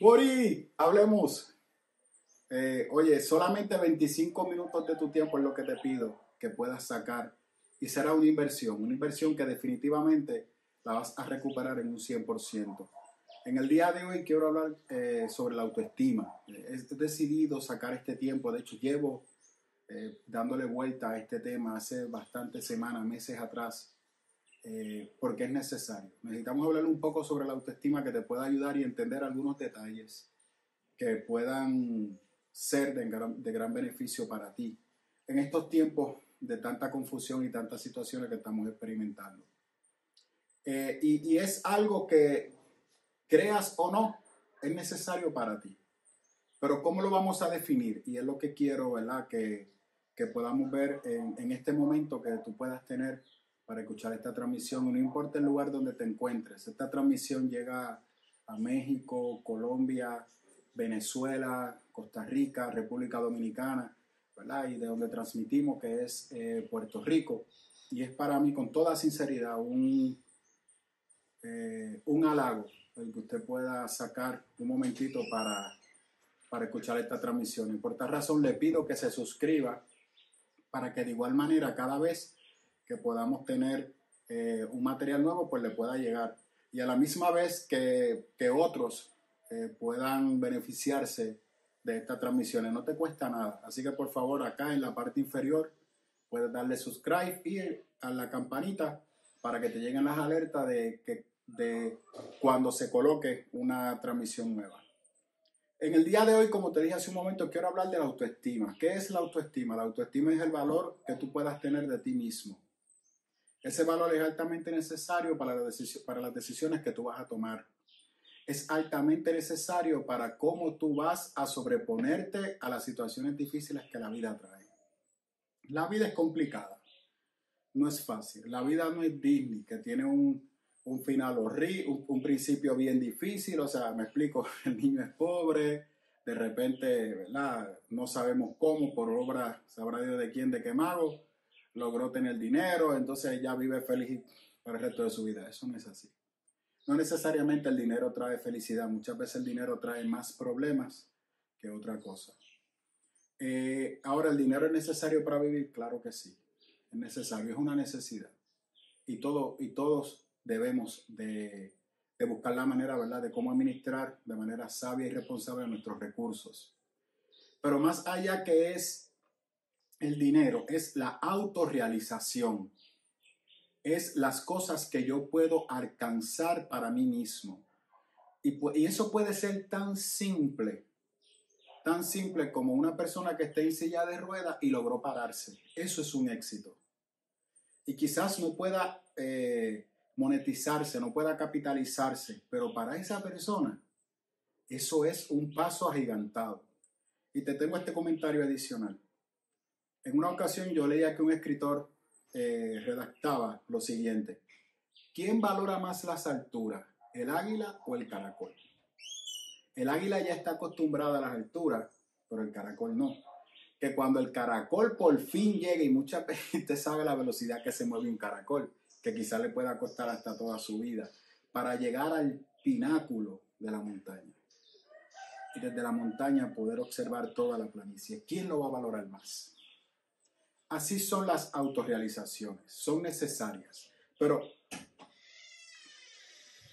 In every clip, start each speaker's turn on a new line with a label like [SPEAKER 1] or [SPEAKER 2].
[SPEAKER 1] Mori, hablemos. Eh, oye, solamente 25 minutos de tu tiempo es lo que te pido que puedas sacar y será una inversión, una inversión que definitivamente la vas a recuperar en un 100%. En el día de hoy quiero hablar eh, sobre la autoestima. He decidido sacar este tiempo, de hecho llevo eh, dándole vuelta a este tema hace bastantes semanas, meses atrás, eh, porque es necesario. Necesitamos hablar un poco sobre la autoestima que te pueda ayudar y entender algunos detalles que puedan ser de gran, de gran beneficio para ti en estos tiempos de tanta confusión y tantas situaciones que estamos experimentando. Eh, y, y, es algo que, creas o no, es necesario para ti. Pero ¿cómo lo vamos a definir? Y es lo que quiero, ¿verdad? Que, que podamos ver en, en este momento que tú puedas tener para escuchar esta transmisión, no importa el lugar donde te encuentres. Esta transmisión llega a México, Colombia, Venezuela, Costa Rica, República Dominicana, ¿verdad? Y de donde transmitimos, que es eh, Puerto Rico. Y es para mí, con toda sinceridad, un, eh, un halago el que usted pueda sacar un momentito para, para escuchar esta transmisión. Y por esta razón le pido que se suscriba para que de igual manera cada vez que podamos tener eh, un material nuevo, pues le pueda llegar. Y a la misma vez que, que otros eh, puedan beneficiarse de estas transmisiones. No te cuesta nada. Así que por favor, acá en la parte inferior puedes darle subscribe y a la campanita para que te lleguen las alertas de, que, de cuando se coloque una transmisión nueva. En el día de hoy, como te dije hace un momento, quiero hablar de la autoestima. ¿Qué es la autoestima? La autoestima es el valor que tú puedas tener de ti mismo. Ese valor es altamente necesario para las decisiones que tú vas a tomar. Es altamente necesario para cómo tú vas a sobreponerte a las situaciones difíciles que la vida trae. La vida es complicada, no es fácil. La vida no es Disney, que tiene un, un final horrible, un, principio bien difícil. O sea, me explico, el niño es pobre, de repente, ¿verdad? No sabemos cómo, por obra, sabrá Dios de quién, de qué mago logró tener dinero, entonces ya vive feliz para el resto de su vida. Eso no es así. No necesariamente el dinero trae felicidad, muchas veces el dinero trae más problemas que otra cosa. Eh, ahora, ¿el dinero es necesario para vivir? Claro que sí, es necesario, es una necesidad. Y, todo, y todos debemos de, buscar la manera, ¿verdad?, de cómo administrar de manera sabia y responsable nuestros recursos. Pero más allá que es el dinero es la autorrealización. Es las cosas que yo puedo alcanzar para mí mismo. Y, y, eso puede ser tan simple, tan simple como una persona que esté en silla de ruedas y logró pararse. Eso es un éxito. Y quizás no pueda eh, monetizarse, no pueda capitalizarse, pero para esa persona eso es un paso agigantado. Y te tengo este comentario adicional. En una ocasión yo leía que un escritor eh, redactaba lo siguiente. ¿Quién valora más las alturas, el águila o el caracol? El águila ya está acostumbrada a las alturas, pero el caracol no. Que cuando el caracol por fin llegue, y mucha gente sabe la velocidad que se mueve un caracol, que quizá le pueda costar hasta toda su vida, para llegar al pináculo de la montaña. Y desde la montaña poder observar toda la planicie. ¿Quién lo va a valorar más? Así son las autorrealizaciones, son necesarias. Pero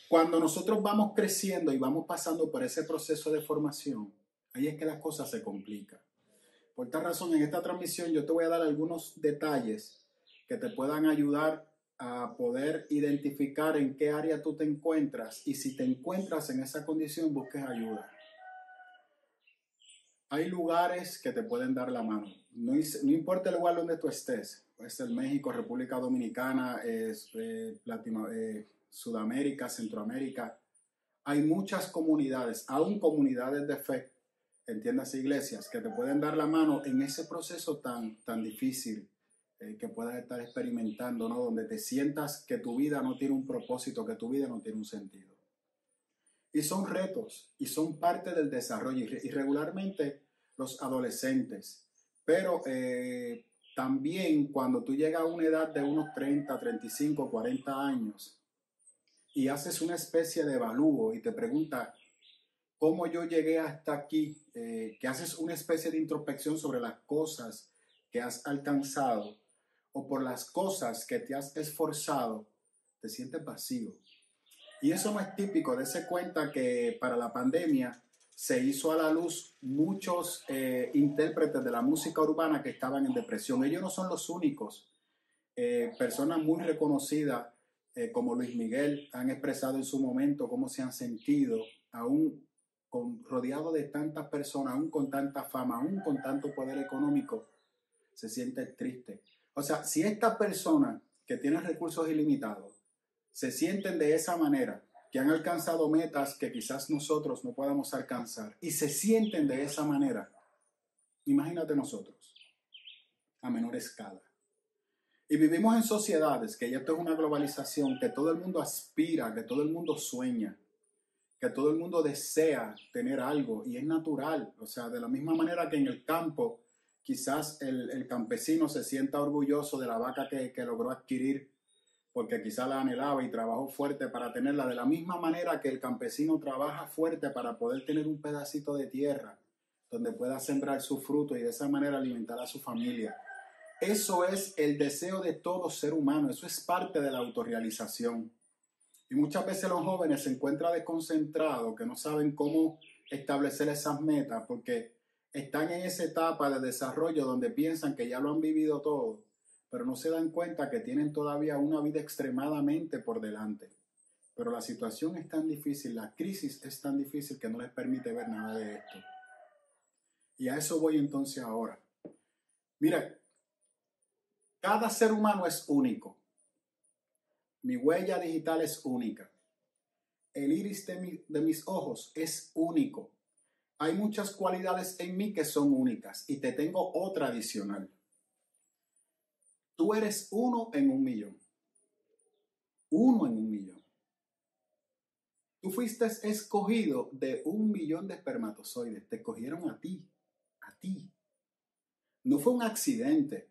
[SPEAKER 1] cuando nosotros vamos creciendo y vamos pasando por ese proceso de formación, ahí es que las cosas se complican. Por esta razón, en esta transmisión yo te voy a dar algunos detalles que te puedan ayudar a poder identificar en qué área tú te encuentras y si te encuentras en esa condición, busques ayuda. Hay lugares que te pueden dar la mano no, importa el lugar donde tú estés, puede ser México, República Dominicana, eh, eh, Sudamérica, Centroamérica, hay muchas comunidades, aún comunidades de fe, entiendas iglesias, que te pueden dar la mano en ese proceso tan, tan difícil eh, que puedas estar experimentando, ¿no? Donde te sientas que tu vida no tiene un propósito, que tu vida no tiene un sentido. Y son retos y son parte del desarrollo y regularmente los adolescentes. Pero eh, también cuando tú llegas a una edad de unos 30, 35, 40 años y haces una especie de evalúo y te preguntas cómo yo llegué hasta aquí, eh, que haces una especie de introspección sobre las cosas que has alcanzado o por las cosas que te has esforzado, te sientes vacío. Y eso no es típico. ese cuenta que para la pandemia se hizo a la luz muchos eh, intérpretes de la música urbana que estaban en depresión. Ellos no son los únicos. Eh, personas muy reconocidas eh, como Luis Miguel han expresado en su momento cómo se han sentido, aún con, rodeado de tantas personas, aún con tanta fama, aún con tanto poder económico, se siente triste. O sea, si esta persona que tiene recursos ilimitados se sienten de esa manera, que han alcanzado metas que quizás nosotros no podamos alcanzar y se sienten de esa manera, imagínate nosotros, a menor escala. Y vivimos en sociedades que ya esto es una globalización, que todo el mundo aspira, que todo el mundo sueña, que todo el mundo desea tener algo y es natural. O sea, de la misma manera que en el campo quizás el, campesino se sienta orgulloso de la vaca que, que logró adquirir porque quizá la anhelaba y trabajó fuerte para tenerla, de la misma manera que el campesino trabaja fuerte para poder tener un pedacito de tierra donde pueda sembrar su fruto y de esa manera alimentar a su familia. Eso es el deseo de todo ser humano, eso es parte de la autorrealización. Y muchas veces los jóvenes se encuentran desconcentrados, que no saben cómo establecer esas metas, porque están en esa etapa de desarrollo donde piensan que ya lo han vivido todo pero no se dan cuenta que tienen todavía una vida extremadamente por delante. Pero la situación es tan difícil, la crisis es tan difícil que no les permite ver nada de esto. Y a eso voy entonces ahora. Mira, cada ser humano es único. Mi huella digital es única. El iris de, mis ojos es único. Hay muchas cualidades en mí que son únicas y te tengo otra adicional. Tú eres uno en un millón. Uno en un millón. Tú fuiste escogido de un millón de espermatozoides. Te escogieron a ti. A ti. No fue un accidente.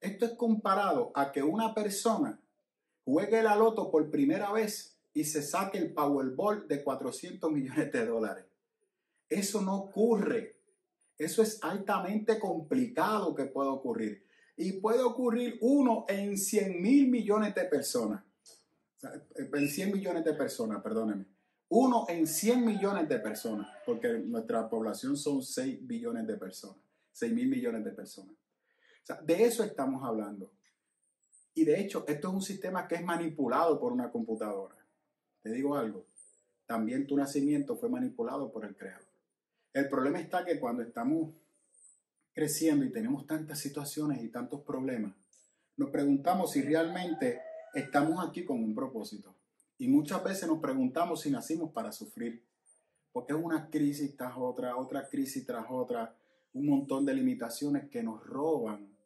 [SPEAKER 1] Esto es comparado a que una persona juegue la loto por primera vez y se saque el Powerball de 400 millones de dólares. Eso no ocurre. Eso es altamente complicado que pueda ocurrir y puede ocurrir uno en 100 mil millones de personas. En 100 millones de personas, perdóneme. Uno en 100 millones de personas, porque nuestra población son 6 billones de personas, 6 mil millones de personas. De eso estamos hablando. Y de hecho, esto es un sistema que es manipulado por una computadora. Te digo algo, también tu nacimiento fue manipulado por el creador. El problema está que cuando estamos creciendo y tenemos tantas situaciones y tantos problemas, nos preguntamos si realmente estamos aquí con un propósito. Y muchas veces nos preguntamos si nacimos para sufrir, porque es una crisis tras otra, otra crisis tras otra, un montón de limitaciones que nos roban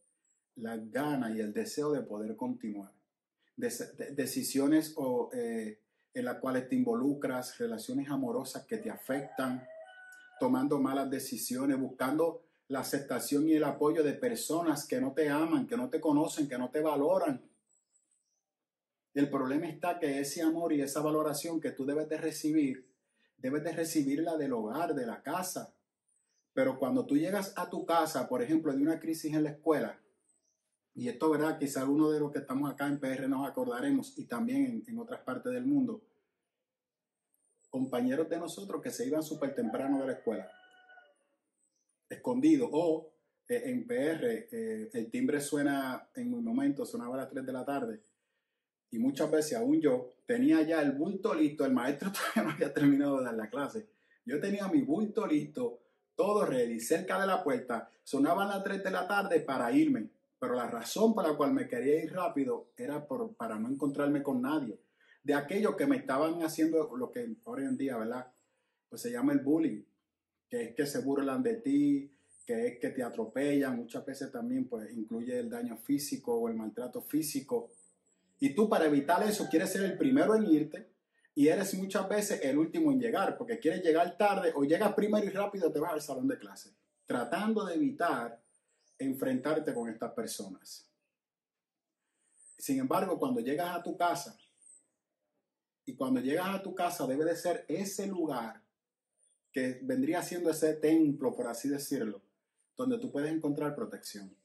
[SPEAKER 1] las ganas y el deseo de poder continuar. decisiones o, eh, en las cuales te involucras, relaciones amorosas que te afectan, tomando malas decisiones, buscando la aceptación y el apoyo de personas que no te aman, que no te conocen, que no te valoran. El problema está que ese amor y esa valoración que tú debes de recibir, debes de recibirla del hogar, de la casa. Pero cuando tú llegas a tu casa, por ejemplo, de una crisis en la escuela, y esto, ¿verdad? Quizá alguno de los que estamos acá en PR nos acordaremos y también en, en otras partes del mundo, compañeros de nosotros que se iban súper temprano de la escuela escondido. O eh, en PR eh, el timbre suena en un momento, sonaba a las 3 de la tarde. Y muchas veces aún yo tenía ya el bulto listo, el maestro todavía no había terminado de dar la clase, yo tenía mi bulto listo, todo ready, cerca de la puerta, sonaban las 3 de la tarde para irme, pero la razón por la cual me quería ir rápido era por, para no encontrarme con nadie, de aquellos que me estaban haciendo lo que hoy en día, ¿verdad? Pues se llama el bullying que es que se burlan de ti, que es que te atropellan, muchas veces también pues incluye el daño físico o el maltrato físico. Y tú para evitar eso quieres ser el primero en irte y eres muchas veces el último en llegar, porque quieres llegar tarde o llegas primero y rápido te vas al salón de clase, tratando de evitar enfrentarte con estas personas. Sin embargo, cuando llegas a tu casa, y cuando llegas a tu casa debe de ser ese lugar que vendría siendo ese templo, por así decirlo, donde tú puedes encontrar protección.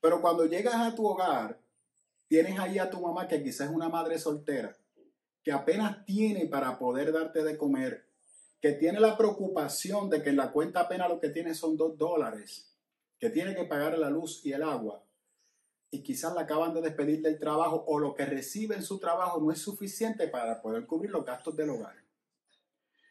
[SPEAKER 1] Pero cuando llegas a tu hogar, tienes ahí a tu mamá que quizás es una madre soltera, que apenas tiene para poder darte de comer, que tiene la preocupación de que en la cuenta apenas lo que tiene son dos dólares, que tiene que pagar la luz y el agua, y quizás la acaban de despedir del trabajo o lo que recibe en su trabajo no es suficiente para poder cubrir los gastos del hogar.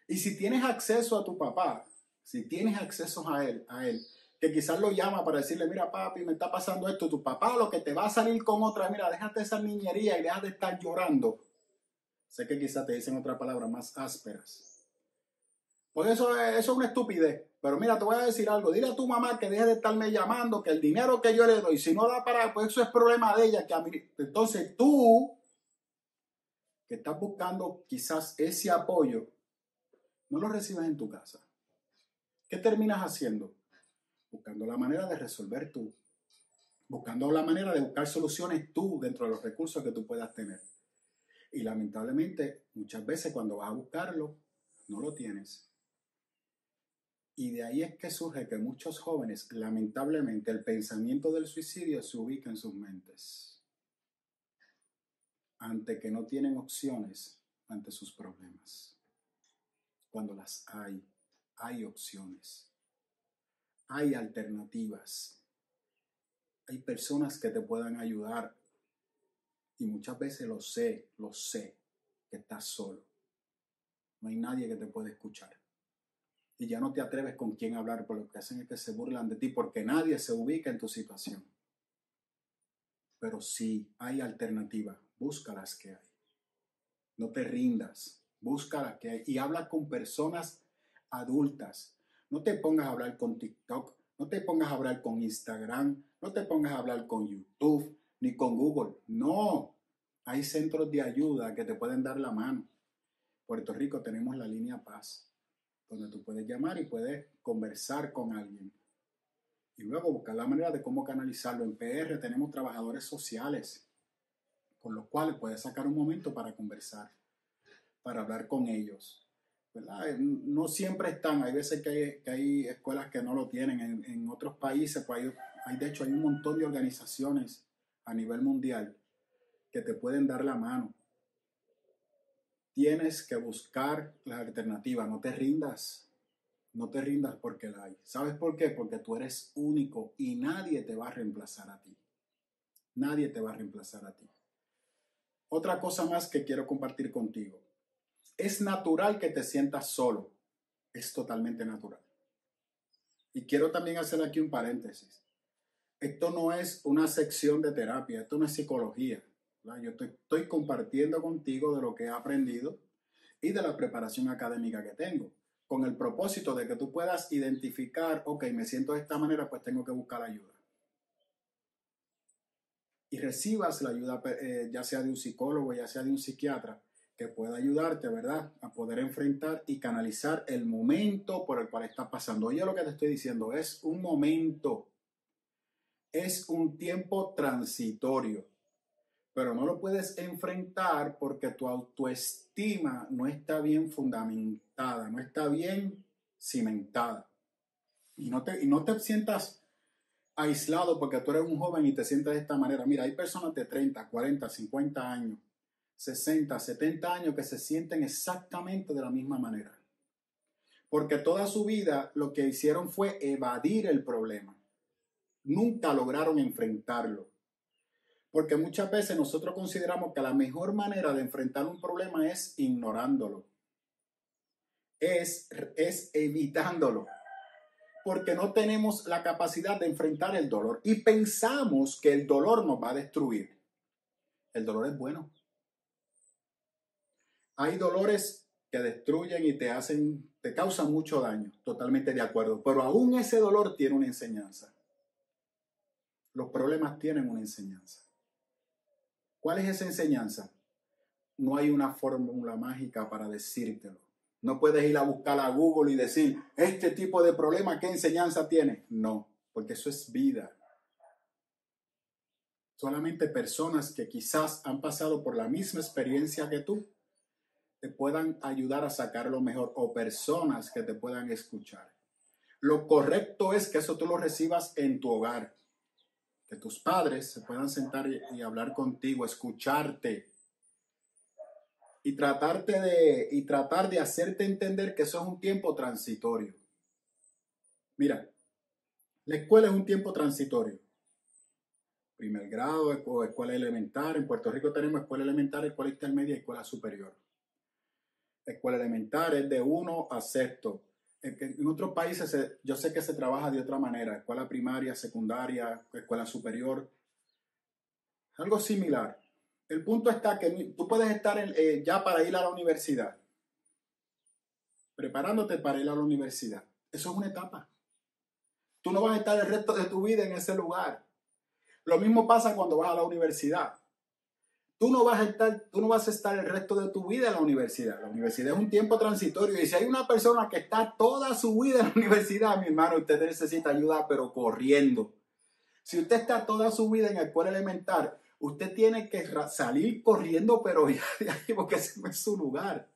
[SPEAKER 1] Y si tienes acceso a tu papá, si tienes acceso a él, a él, que quizás lo llama para decirle, mira papi, me está pasando esto, tu papá lo que te va a salir con otra, mira, déjate esa niñería y deja de estar llorando. Sé que quizás te dicen otras palabras más ásperas. Pues eso, eso es una estupidez. Pero mira, te voy a decir algo. Dile a tu mamá que deje de estarme llamando, que el dinero que yo le doy, si no da para, pues eso es problema de ella. Que a mí, entonces tú, que estás buscando quizás ese apoyo, no lo recibes en tu casa. ¿Qué terminas haciendo? Buscando la manera de resolver tú. Buscando la manera de buscar soluciones tú dentro de los recursos que tú puedas tener. Y lamentablemente, muchas veces cuando vas a buscarlo, no lo tienes. Y de ahí es que surge que muchos jóvenes, lamentablemente, el pensamiento del suicidio se ubica en sus mentes. Ante que no tienen opciones ante sus problemas. Cuando las hay, hay opciones. Hay alternativas. Hay personas que te puedan ayudar. Y muchas veces lo sé, lo sé, que estás solo. No hay nadie que te pueda escuchar y ya no te atreves con quién hablar, por lo que hacen es que se burlan de ti porque nadie se ubica en tu situación. Pero sí hay alternativas, búscalas que hay. No te rindas, búscalas que hay y habla con personas adultas. No te pongas a hablar con TikTok, no te pongas a hablar con Instagram, no te pongas a hablar con YouTube ni con Google. No, hay centros de ayuda que te pueden dar la mano. Puerto Rico tenemos la línea Paz donde tú puedes llamar y puedes conversar con alguien. Y luego buscar la manera de cómo canalizarlo. En PR tenemos trabajadores sociales con los cuales puedes sacar un momento para conversar, para hablar con ellos. ¿verdad? No siempre están, hay veces que hay, escuelas que no lo tienen. En, otros países, pues hay, hay, de hecho, hay un montón de organizaciones a nivel mundial que te pueden dar la mano Tienes que buscar la alternativa, no te rindas, no te rindas porque la hay. ¿Sabes por qué? Porque tú eres único y nadie te va a reemplazar a ti. Nadie te va a reemplazar a ti. Otra cosa más que quiero compartir contigo. Es natural que te sientas solo. Es totalmente natural. Y quiero también hacer aquí un paréntesis. Esto no es una sección de terapia, esto no es psicología. Yo estoy, compartiendo contigo de lo que he aprendido y de la preparación académica que tengo, con el propósito de que tú puedas identificar, ok, me siento de esta manera, pues tengo que buscar ayuda. Y recibas la ayuda, eh, ya sea de un psicólogo, ya sea de un psiquiatra, que pueda ayudarte, ¿verdad? A poder enfrentar y canalizar el momento por el cual estás pasando. Oye, lo que te estoy diciendo es un momento, es un tiempo transitorio pero no lo puedes enfrentar porque tu autoestima no está bien fundamentada, no está bien cimentada. Y no te, y no te sientas aislado porque tú eres un joven y te sientes de esta manera. Mira, hay personas de 30, 40, 50 años, 60, 70 años que se sienten exactamente de la misma manera. Porque toda su vida lo que hicieron fue evadir el problema. Nunca lograron enfrentarlo. Porque muchas veces nosotros consideramos que la mejor manera de enfrentar un problema es ignorándolo. Es, es evitándolo. Porque no tenemos la capacidad de enfrentar el dolor y pensamos que el dolor nos va a destruir. El dolor es bueno. Hay dolores que destruyen y te hacen, te causan mucho daño, totalmente de acuerdo. Pero aún ese dolor tiene una enseñanza. Los problemas tienen una enseñanza. ¿Cuál es esa enseñanza? No hay una fórmula mágica para decírtelo. No puedes ir a buscar a Google y decir, este tipo de problema, ¿qué enseñanza tiene? No, porque eso es vida. Solamente personas que quizás han pasado por la misma experiencia que tú te puedan ayudar a sacar lo mejor o personas que te puedan escuchar. Lo correcto es que eso tú lo recibas en tu hogar, que tus padres se puedan sentar y, hablar contigo, escucharte y tratarte de y tratar de hacerte entender que eso es un tiempo transitorio. Mira, la escuela es un tiempo transitorio. Primer grado, escuela elemental. En Puerto Rico tenemos escuela elemental, escuela intermedia y escuela superior escuela elemental es de uno a sexto. En, otros países yo sé que se trabaja de otra manera, escuela primaria, secundaria, escuela superior, algo similar. El punto está que tú puedes estar eh, ya para ir a la universidad, preparándote para ir a la universidad. Eso es una etapa. Tú no vas a estar el resto de tu vida en ese lugar. Lo mismo pasa cuando vas a la universidad tú no vas a estar, tú no vas a estar el resto de tu vida en la universidad. La universidad es un tiempo transitorio y si hay una persona que está toda su vida en la universidad, mi hermano, usted necesita ayuda, pero corriendo. Si usted está toda su vida en la escuela elemental, usted tiene que salir corriendo, pero ya porque ese no es su lugar.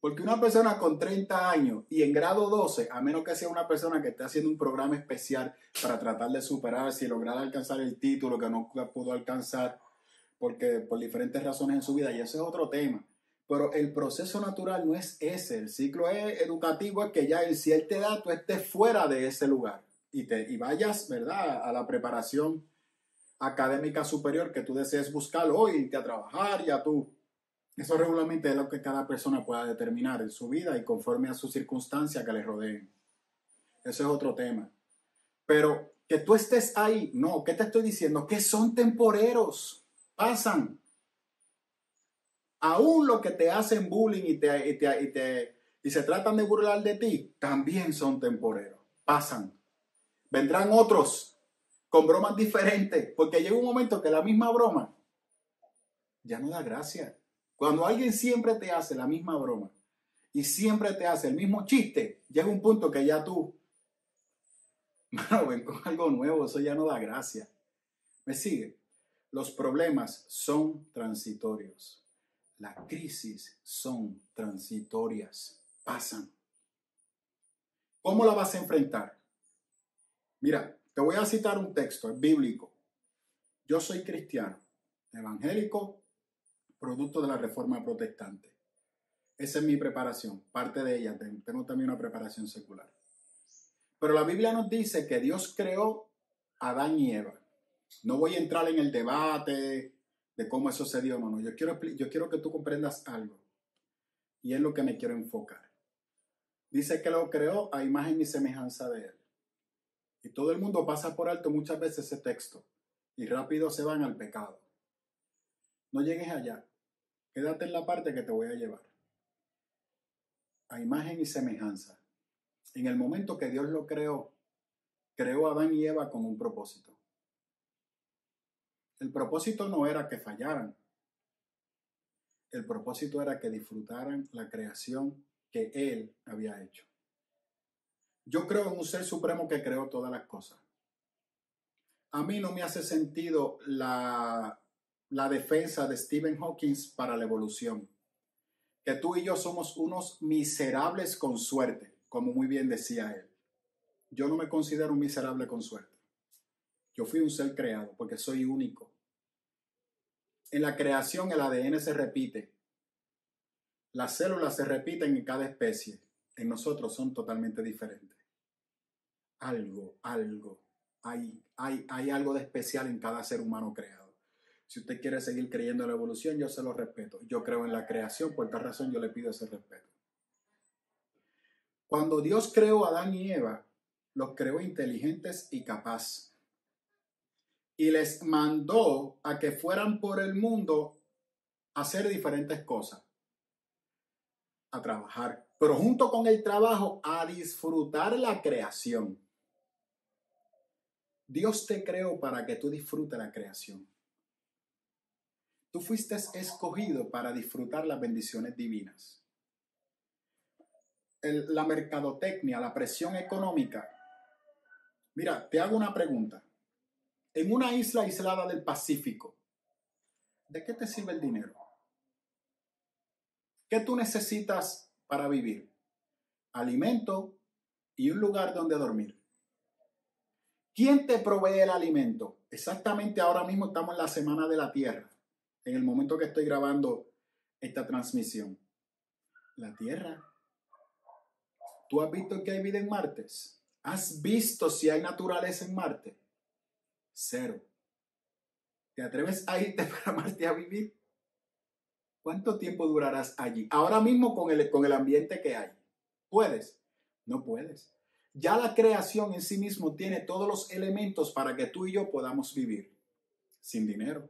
[SPEAKER 1] Porque una persona con 30 años y en grado 12, a menos que sea una persona que esté haciendo un programa especial para tratar de superarse y lograr alcanzar el título que no pudo alcanzar, porque por diferentes razones en su vida, y ese es otro tema. Pero el proceso natural no es ese, el ciclo educativo es que ya él te da, tú estés fuera de ese lugar y, te, y vayas, ¿verdad?, a la preparación académica superior que tú desees buscar hoy, irte a trabajar y a tú. Eso regularmente es lo que cada persona pueda determinar en su vida y conforme a sus circunstancias que le rodeen. Ese es otro tema. Pero que tú estés ahí, no, ¿qué te estoy diciendo? Que son temporeros pasan. Aún los que te hacen bullying y, te, y, te, y, se tratan de burlar de ti, también son temporeros. Pasan. Vendrán otros con bromas diferentes, porque llega un momento que la misma broma ya no da gracia. Cuando alguien siempre te hace la misma broma y siempre te hace el mismo chiste, llega un punto que ya tú, ven con algo nuevo, eso ya no da gracia. ¿Me sigue? Los problemas son transitorios. Las crisis son transitorias. Pasan. ¿Cómo la vas a enfrentar? Mira, te voy a citar un texto, es bíblico. Yo soy cristiano, evangélico, producto de la reforma protestante. Esa es mi preparación, parte de ella. Tengo también una preparación secular. Pero la Biblia nos dice que Dios creó a Adán y Eva. No voy a entrar en el debate de cómo eso se dio, no, Yo quiero, yo quiero que tú comprendas algo. Y es lo que me quiero enfocar. Dice que lo creó a imagen y semejanza de él. Y todo el mundo pasa por alto muchas veces ese texto y rápido se van al pecado. No llegues allá. Quédate en la parte que te voy a llevar. A imagen y semejanza. En el momento que Dios lo creó, creó a Adán y Eva con un propósito. El propósito no era que fallaran. El propósito era que disfrutaran la creación que Él había hecho. Yo creo en un ser supremo que creó todas las cosas. A mí no me hace sentido la, la defensa de Stephen Hawking para la evolución. Que tú y yo somos unos miserables con suerte, como muy bien decía él. Yo no me considero un miserable con suerte. Yo fui un ser creado porque soy único. En la creación el ADN se repite. Las células se repiten en cada especie. En nosotros son totalmente diferentes. Algo, algo. Hay, hay, hay algo de especial en cada ser humano creado. Si usted quiere seguir creyendo en la evolución, yo se lo respeto. Yo creo en la creación, por tal razón yo le pido ese respeto. Cuando Dios creó a Adán y Eva, los creó inteligentes y capaces y les mandó a que fueran por el mundo a hacer diferentes cosas. a trabajar, pero junto con el trabajo a disfrutar la creación. Dios te creó para que tú disfrutes la creación. Tú fuiste escogido para disfrutar las bendiciones divinas. la mercadotecnia, la presión económica. Mira, te hago una pregunta. En una isla aislada del Pacífico, ¿de qué te sirve el dinero? ¿Qué tú necesitas para vivir? Alimento y un lugar donde dormir. ¿Quién te provee el alimento? Exactamente ahora mismo estamos en la Semana de la Tierra en el momento que estoy grabando esta transmisión. La Tierra. ¿Tú has visto que hay vida en Marte? ¿Has visto si hay naturaleza en Marte? Cero. ¿Te atreves a irte para Marte a vivir? ¿Cuánto tiempo durarás allí? Ahora mismo con el, con el ambiente que hay. ¿Puedes? No puedes. Ya la creación en sí mismo tiene todos los elementos para que tú y yo podamos vivir. Sin dinero,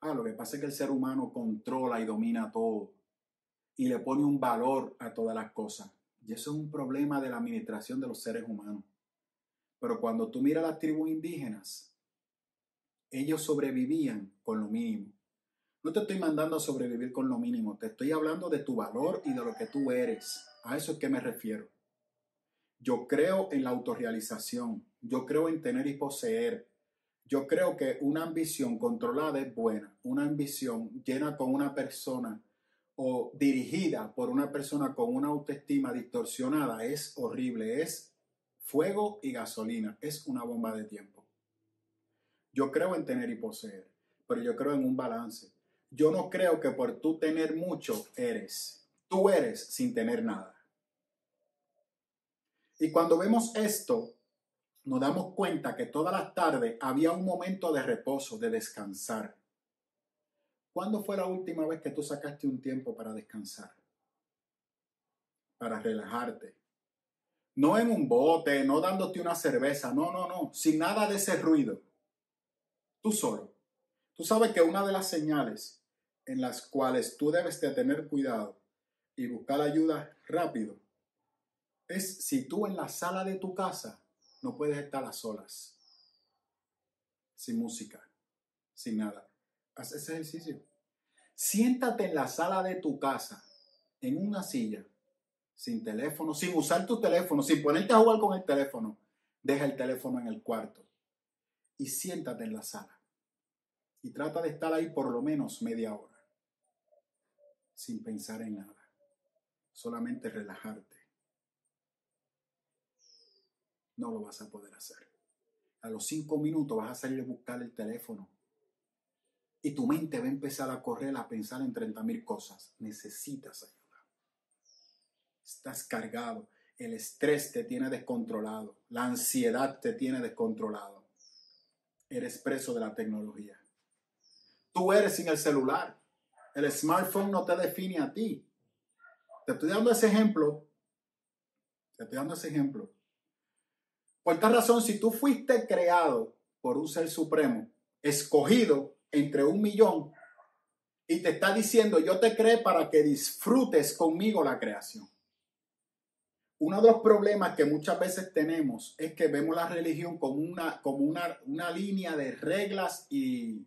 [SPEAKER 1] Ah, lo que pasa es que el ser humano controla y domina todo y le pone un valor a todas las cosas. Y eso es un problema de la administración de los seres humanos. Pero cuando tú miras las tribus indígenas, ellos sobrevivían con lo mínimo. No te estoy mandando a sobrevivir con lo mínimo, te estoy hablando de tu valor y de lo que tú eres. A eso es que me refiero. Yo creo en la autorrealización, yo creo en tener y poseer, yo creo que una ambición controlada es buena. Una ambición llena con una persona o dirigida por una persona con una autoestima distorsionada es horrible. Es fuego y gasolina. Es una bomba de tiempo. Yo creo en tener y poseer, pero yo creo en un balance. Yo no creo que por tú tener mucho eres. Tú eres sin tener nada. Y cuando vemos esto, nos damos cuenta que todas las tardes había un momento de reposo, de descansar. ¿Cuándo fue la última vez que tú sacaste un tiempo para descansar? Para relajarte. No en un bote, no dándote una cerveza, no, no, no, sin nada de ese ruido. Tú solo. Tú sabes que una de las señales en las cuales tú debes de tener cuidado y buscar ayuda rápido es si tú en la sala de tu casa no puedes estar a solas, sin música, sin nada. Haz ese ejercicio. Siéntate en la sala de tu casa, en una silla, sin teléfono, sin usar tu teléfono, sin ponerte a jugar con el teléfono. Deja el teléfono en el cuarto y siéntate en la sala. Y trata de estar ahí por lo menos media hora, sin pensar en nada, solamente relajarte no lo vas a poder hacer. A los cinco minutos vas a salir a buscar el teléfono y tu mente va a empezar a correr a pensar en 30 mil cosas. Necesitas ayuda. Estás cargado. El estrés te tiene descontrolado. La ansiedad te tiene descontrolado. Eres preso de la tecnología. Tú eres sin el celular. El smartphone no te define a ti. Te estoy dando ese ejemplo. Te estoy dando ese ejemplo por tal razón, si tú fuiste creado por un ser supremo, escogido entre un millón, y te está diciendo, yo te creé para que disfrutes conmigo la creación. Uno de los problemas que muchas veces tenemos es que vemos la religión como una, como una, una línea de reglas y,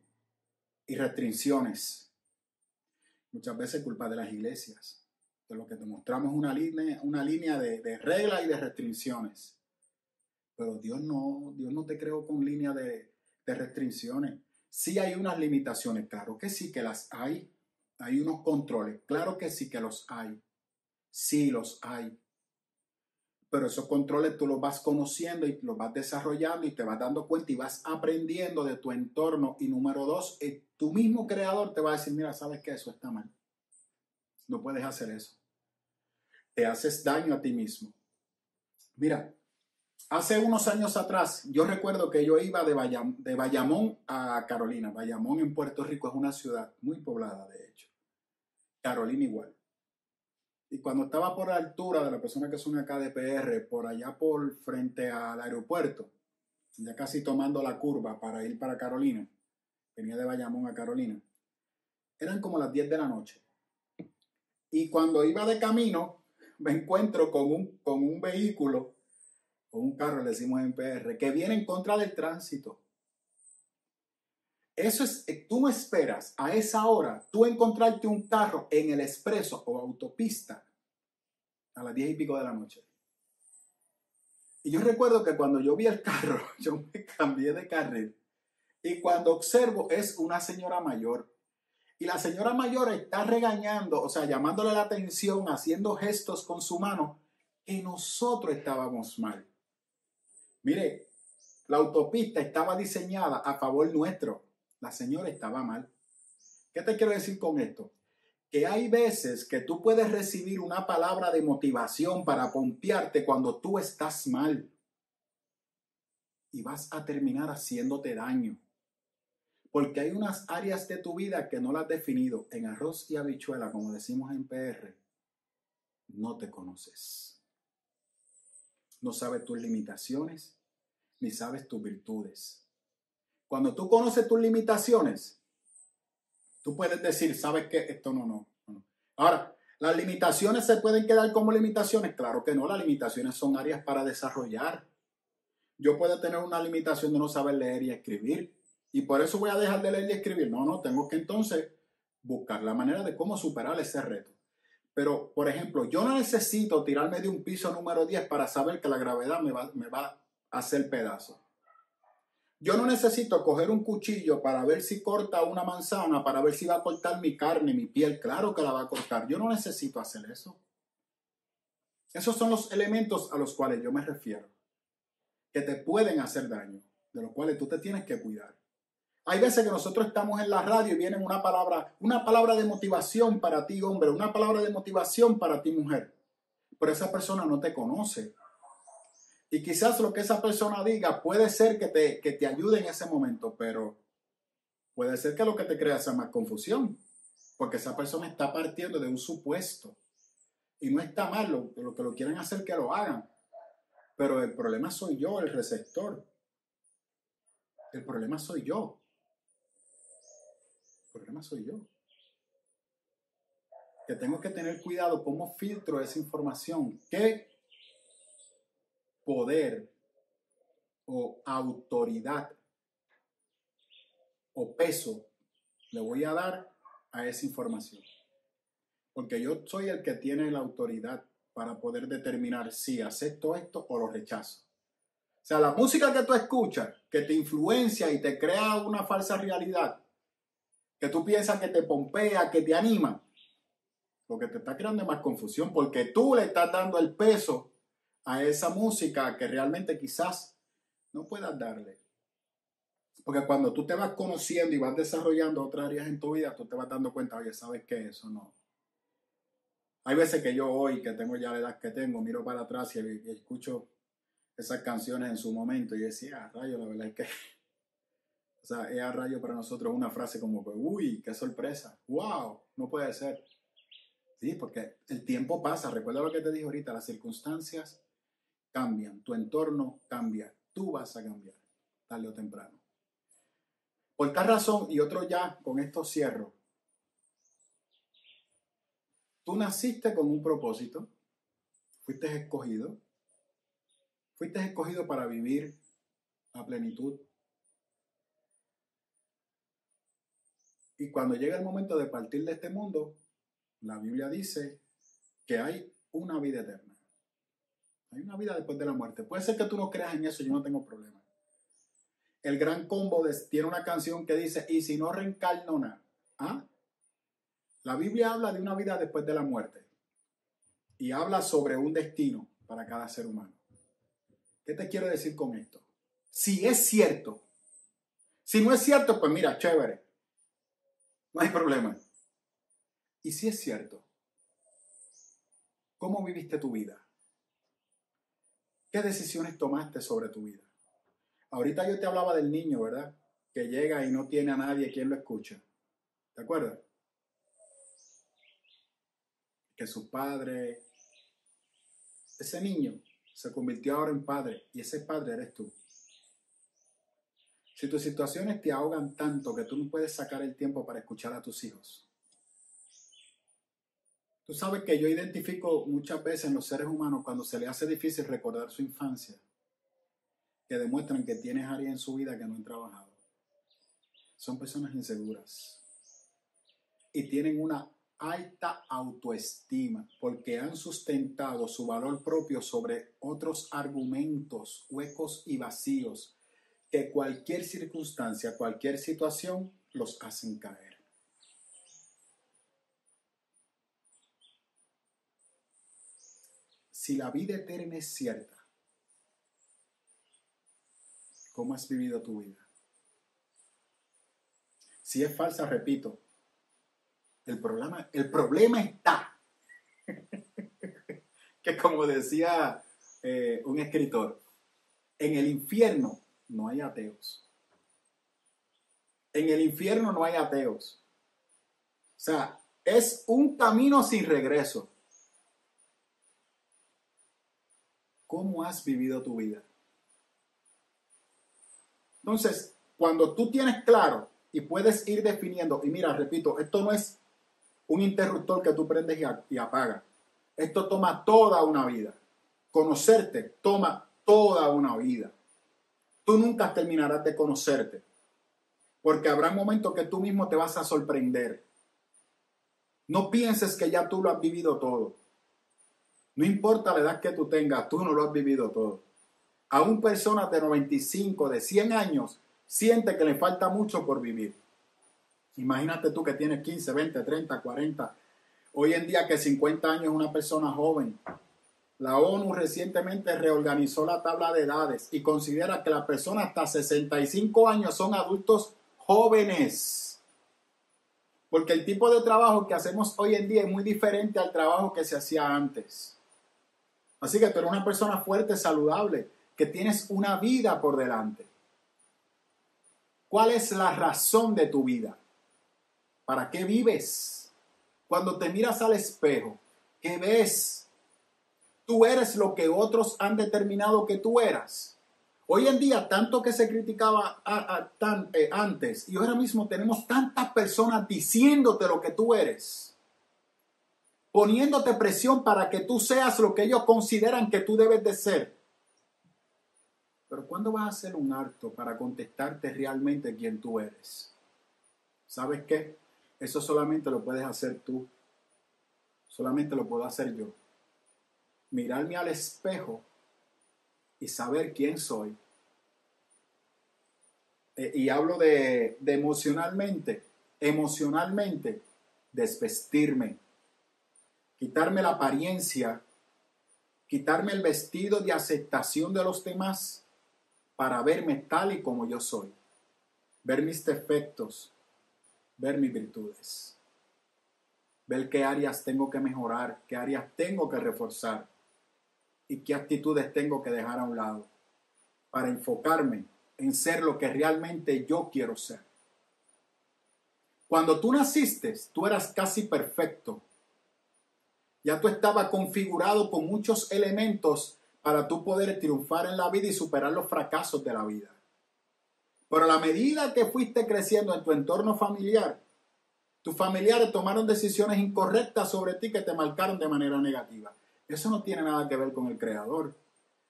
[SPEAKER 1] y restricciones. Muchas veces culpa de las iglesias. De lo que te mostramos una línea, una línea de, de reglas y de restricciones. Pero Dios no, Dios no te creó con línea de, de restricciones. Sí hay unas limitaciones, claro que sí que las hay. Hay unos controles, claro que sí que los hay. Sí los hay. Pero esos controles tú los vas conociendo y los vas desarrollando y te vas dando cuenta y vas aprendiendo de tu entorno. Y número dos, eh, tu mismo creador te va a decir, mira, sabes que eso está mal. No puedes hacer eso. Te haces daño a ti mismo. Mira, Hace unos años atrás, yo recuerdo que yo iba de, de Bayamón a Carolina. Bayamón en Puerto Rico es una ciudad muy poblada, de hecho. Carolina igual. Y cuando estaba por la altura de la persona que son acá de PR, por allá por frente al aeropuerto, ya casi tomando la curva para ir para Carolina, venía de Bayamón a Carolina, eran como las 10 de la noche. Y cuando iba de camino, me encuentro con un, con un vehículo, con un carro, le decimos en PR, que viene en contra del tránsito. Eso es, eh, tú esperas a esa hora, tú encontrarte un carro en el expreso o autopista a las diez y pico de la noche. Y yo recuerdo que cuando yo vi el carro, yo me cambié de carril. Y cuando observo es una señora mayor. Y la señora mayor está regañando, o sea, llamándole la atención, haciendo gestos con su mano, que nosotros estábamos mal. Mire, la autopista estaba diseñada a favor nuestro. La señora estaba mal. ¿Qué te quiero decir con esto? Que hay veces que tú puedes recibir una palabra de motivación para pompearte cuando tú estás mal. Y vas a terminar haciéndote daño. Porque hay unas áreas de tu vida que no las has definido. En arroz y habichuela, como decimos en PR, no te conoces. No sabes tus limitaciones, ni sabes tus virtudes. Cuando tú conoces tus limitaciones, tú puedes decir, sabes que esto no, no. Ahora, ¿las limitaciones se pueden quedar como limitaciones? Claro que no, las limitaciones son áreas para desarrollar. Yo puedo tener una limitación de no saber leer y escribir, y por eso voy a dejar de leer y escribir. No, no, tengo que entonces buscar la manera de cómo superar ese reto. Pero, por ejemplo, yo no necesito tirarme de un piso número 10 para saber que la gravedad me va, me va a hacer pedazo. Yo no necesito coger un cuchillo para ver si corta una manzana, para ver si va a cortar mi carne, mi piel. Claro que la va a cortar. Yo no necesito hacer eso. Esos son los elementos a los cuales yo me refiero, que te pueden hacer daño, de los cuales tú te tienes que cuidar. Hay veces que nosotros estamos en la radio y viene una palabra, una palabra de motivación para ti, hombre, una palabra de motivación para ti, mujer. Pero esa persona no te conoce. Y quizás lo que esa persona diga puede ser que te, que te ayude en ese momento, pero puede ser que lo que te crea sea más confusión. Porque esa persona está partiendo de un supuesto. Y no está mal, lo, lo que lo quieren hacer que lo hagan. Pero el problema soy yo, el receptor. El problema soy yo problema soy yo. Que tengo que tener cuidado cómo filtro esa información. ¿Qué poder o autoridad o peso le voy a dar a esa información? Porque yo soy el que tiene la autoridad para poder determinar si acepto esto o lo rechazo. O sea, la música que tú escuchas, que te influencia y te crea una falsa realidad, que tú piensas que te pompea, que te anima, lo que te está creando más confusión porque tú le estás dando el peso a esa música que realmente quizás no puedas darle. Porque cuando tú te vas conociendo y vas desarrollando otras áreas en tu vida, tú te vas dando cuenta, oye, ¿sabes qué? Eso no. Hay veces que yo hoy, que tengo ya la edad que tengo, miro para atrás y, escucho esas canciones en su momento y decía, ah, rayo, la verdad es que o sea, es a rayo para nosotros una frase como, uy, qué sorpresa, wow, no puede ser. Sí, porque el tiempo pasa, recuerda lo que te dije ahorita, las circunstancias cambian, tu entorno cambia, tú vas a cambiar, tarde o temprano. Por tal razón, y otro ya, con esto cierro, tú naciste con un propósito, fuiste escogido, fuiste escogido para vivir a plenitud Y cuando llega el momento de partir de este mundo, la Biblia dice que hay una vida eterna. Hay una vida después de la muerte. Puede ser que tú no creas en eso, yo no tengo problema. El gran combo tiene una canción que dice, y si no reencarno nada. ¿Ah? La Biblia habla de una vida después de la muerte. Y habla sobre un destino para cada ser humano. ¿Qué te quiero decir con esto? Si es cierto. Si no es cierto, pues mira, chévere. No hay problema. Y si es cierto, ¿cómo viviste tu vida? ¿Qué decisiones tomaste sobre tu vida? Ahorita yo te hablaba del niño, ¿verdad? Que llega y no tiene a nadie quien lo escucha. ¿Te acuerdas? Que su padre, ese niño se convirtió ahora en padre y ese padre eres tú. Si tus situaciones te ahogan tanto que tú no puedes sacar el tiempo para escuchar a tus hijos, Tú sabes que yo identifico muchas veces en los seres humanos cuando se les hace difícil recordar su infancia, que demuestran que tienes áreas en su vida que no han trabajado. Son personas inseguras y tienen una alta autoestima porque han sustentado su valor propio sobre otros argumentos huecos y vacíos que cualquier circunstancia, cualquier situación los hacen caer. Si la vida eterna es cierta, ¿cómo has vivido tu vida? Si es falsa, repito, el problema, el problema está, que como decía eh, un escritor, en el infierno no hay ateos. En el infierno no hay ateos. O sea, es un camino sin regreso. ¿Cómo has vivido tu vida? Entonces, cuando tú tienes claro y puedes ir definiendo, y mira, repito, esto no es un interruptor que tú prendes y, apagas. Esto toma toda una vida. Conocerte toma toda una vida. Tú nunca terminarás de conocerte. Porque habrá momentos que tú mismo te vas a sorprender. No pienses que ya tú lo has vivido todo. No importa la edad que tú tengas, tú no lo has vivido todo. Aún personas de 95, de 100 años, siente que le falta mucho por vivir. Imagínate tú que tienes 15, 20, 30, 40. Hoy en día que 50 años es una persona joven. La ONU recientemente reorganizó la tabla de edades y considera que las personas hasta 65 años son adultos jóvenes. Porque el tipo de trabajo que hacemos hoy en día es muy diferente al trabajo que se hacía antes. Así que tú eres una persona fuerte, saludable, que tienes una vida por delante. ¿Cuál es la razón de tu vida? ¿Para qué vives? Cuando te miras al espejo, ¿qué ves? Tú eres lo que otros han determinado que tú eras. Hoy en día, tanto que se criticaba eh, antes y ahora mismo tenemos tantas personas diciéndote lo que tú eres, poniéndote presión para que tú seas lo que ellos consideran que tú debes de ser. Pero ¿cuándo vas a hacer un acto para contestarte realmente quién tú eres? ¿Sabes qué? Eso solamente lo puedes hacer tú. Solamente lo puedo hacer yo. Mirarme al espejo y saber quién soy. Eh, y hablo de, de emocionalmente, emocionalmente, desvestirme, quitarme la apariencia, quitarme el vestido de aceptación de los demás para verme tal y como yo soy, ver mis defectos, ver mis virtudes, ver qué áreas tengo que mejorar, qué áreas tengo que reforzar y qué actitudes tengo que dejar a un lado para enfocarme en ser lo que realmente yo quiero ser. Cuando tú naciste, tú eras casi perfecto. Ya tú estabas configurado con muchos elementos para tú poder triunfar en la vida y superar los fracasos de la vida. Pero a la medida que fuiste creciendo en tu entorno familiar, tus familiares tomaron decisiones incorrectas sobre ti que te marcaron de manera negativa. Eso no tiene nada que ver con el creador.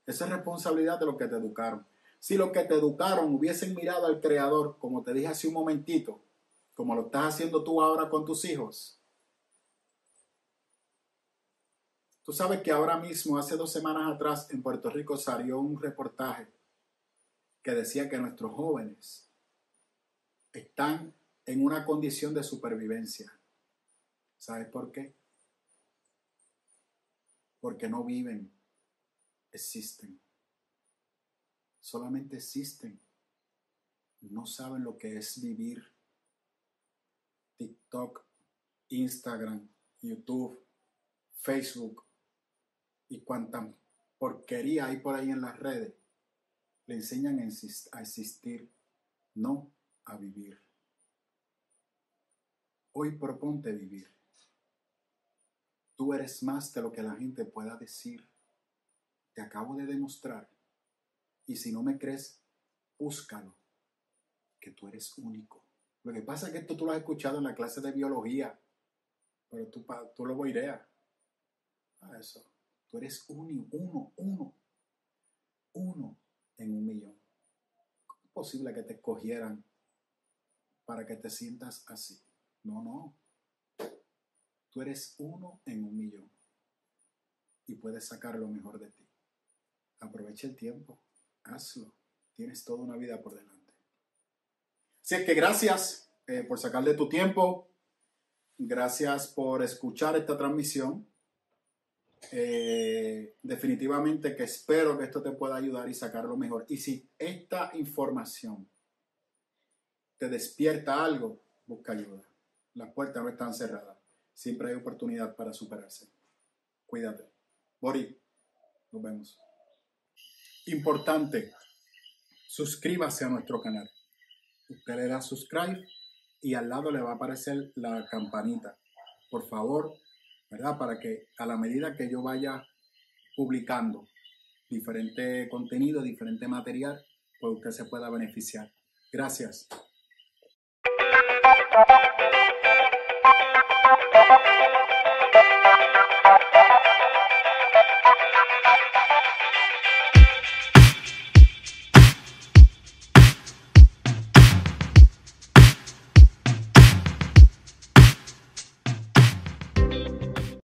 [SPEAKER 1] Esa es responsabilidad de los que te educaron. Si los que te educaron hubiesen mirado al creador, como te dije hace un momentito, como lo estás haciendo tú ahora con tus hijos, Tú sabes que ahora mismo, hace dos semanas atrás, en Puerto Rico salió un reportaje que decía que nuestros jóvenes están en una condición de supervivencia. ¿Sabes por qué? Porque no viven, existen. Solamente existen. No saben lo que es vivir. TikTok, Instagram, YouTube, Facebook y cuánta porquería hay por ahí en las redes le enseñan a existir, no a vivir. Hoy proponte vivir. Tú eres más de lo que la gente pueda decir. Te acabo de demostrar. Y si no me crees, búscalo, que tú eres único. Lo que pasa es que esto tú lo has escuchado en la clase de biología, Pero tú, tú lo ideas a eso. Tú eres uno, uno, uno, en un millón. ¿Cómo es posible que te escogieran para que te sientas así? No, no. Tú eres uno en un millón y puedes sacar lo mejor de ti. Aprovecha el tiempo, hazlo. Tienes toda una vida por delante. Así es que gracias eh, por sacarle tu tiempo. Gracias por escuchar esta transmisión. Eh, definitivamente que espero que esto te pueda ayudar y sacar lo mejor. Y si esta información te despierta algo, busca ayuda. Las puertas no están cerradas. Siempre hay oportunidad para superarse. Cuídate. Bori, nos vemos. Importante, suscríbase a nuestro canal. Usted le da subscribe y al lado le va a aparecer la campanita. Por favor, Para que a la medida que yo vaya publicando diferente contenido, diferente material, pues usted se pueda beneficiar. Gracias.